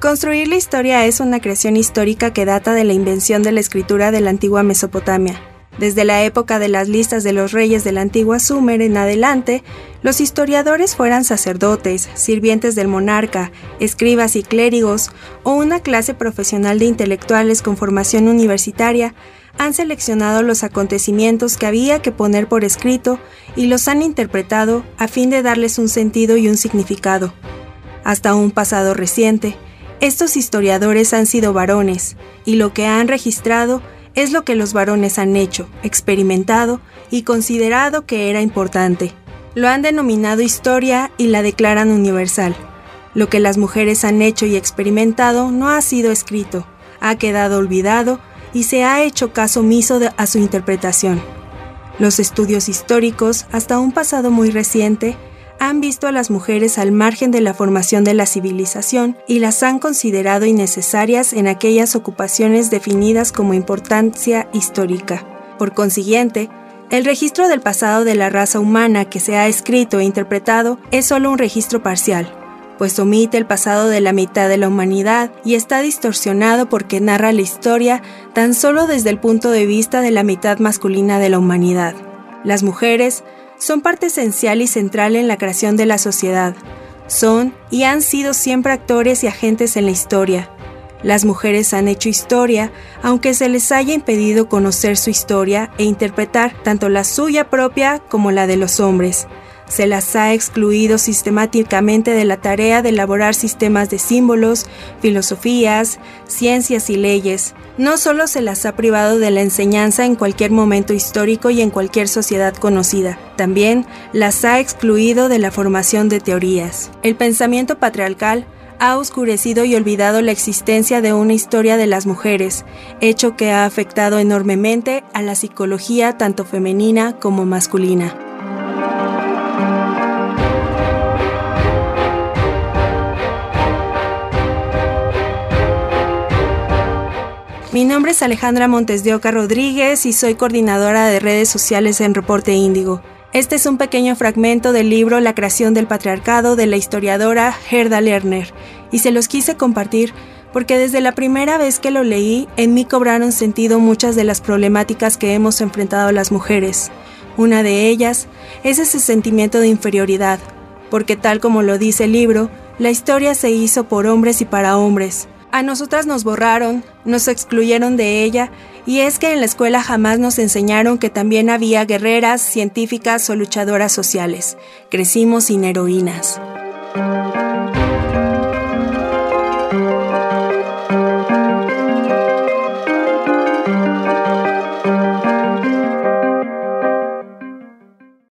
Construir la historia es una creación histórica que data de la invención de la escritura de la antigua Mesopotamia. Desde la época de las listas de los reyes de la antigua Sumer en adelante, los historiadores fueran sacerdotes, sirvientes del monarca, escribas y clérigos, o una clase profesional de intelectuales con formación universitaria, han seleccionado los acontecimientos que había que poner por escrito y los han interpretado a fin de darles un sentido y un significado. Hasta un pasado reciente, estos historiadores han sido varones, y lo que han registrado es lo que los varones han hecho, experimentado y considerado que era importante. Lo han denominado historia y la declaran universal. Lo que las mujeres han hecho y experimentado no ha sido escrito, ha quedado olvidado y se ha hecho caso omiso a su interpretación. Los estudios históricos, hasta un pasado muy reciente, han visto a las mujeres al margen de la formación de la civilización y las han considerado innecesarias en aquellas ocupaciones definidas como importancia histórica. Por consiguiente, el registro del pasado de la raza humana que se ha escrito e interpretado es solo un registro parcial, pues omite el pasado de la mitad de la humanidad y está distorsionado porque narra la historia tan solo desde el punto de vista de la mitad masculina de la humanidad. Las mujeres son parte esencial y central en la creación de la sociedad. Son y han sido siempre actores y agentes en la historia. Las mujeres han hecho historia, aunque se les haya impedido conocer su historia e interpretar tanto la suya propia como la de los hombres se las ha excluido sistemáticamente de la tarea de elaborar sistemas de símbolos, filosofías, ciencias y leyes. No solo se las ha privado de la enseñanza en cualquier momento histórico y en cualquier sociedad conocida, también las ha excluido de la formación de teorías. El pensamiento patriarcal ha oscurecido y olvidado la existencia de una historia de las mujeres, hecho que ha afectado enormemente a la psicología tanto femenina como masculina. Mi nombre es Alejandra Montes de Oca Rodríguez y soy coordinadora de redes sociales en Reporte Índigo. Este es un pequeño fragmento del libro La creación del patriarcado de la historiadora Gerda Lerner y se los quise compartir porque desde la primera vez que lo leí en mí cobraron sentido muchas de las problemáticas que hemos enfrentado las mujeres. Una de ellas es ese sentimiento de inferioridad, porque tal como lo dice el libro, la historia se hizo por hombres y para hombres, a nosotras nos borraron, nos excluyeron de ella, y es que en la escuela jamás nos enseñaron que también había guerreras, científicas o luchadoras sociales. Crecimos sin heroínas.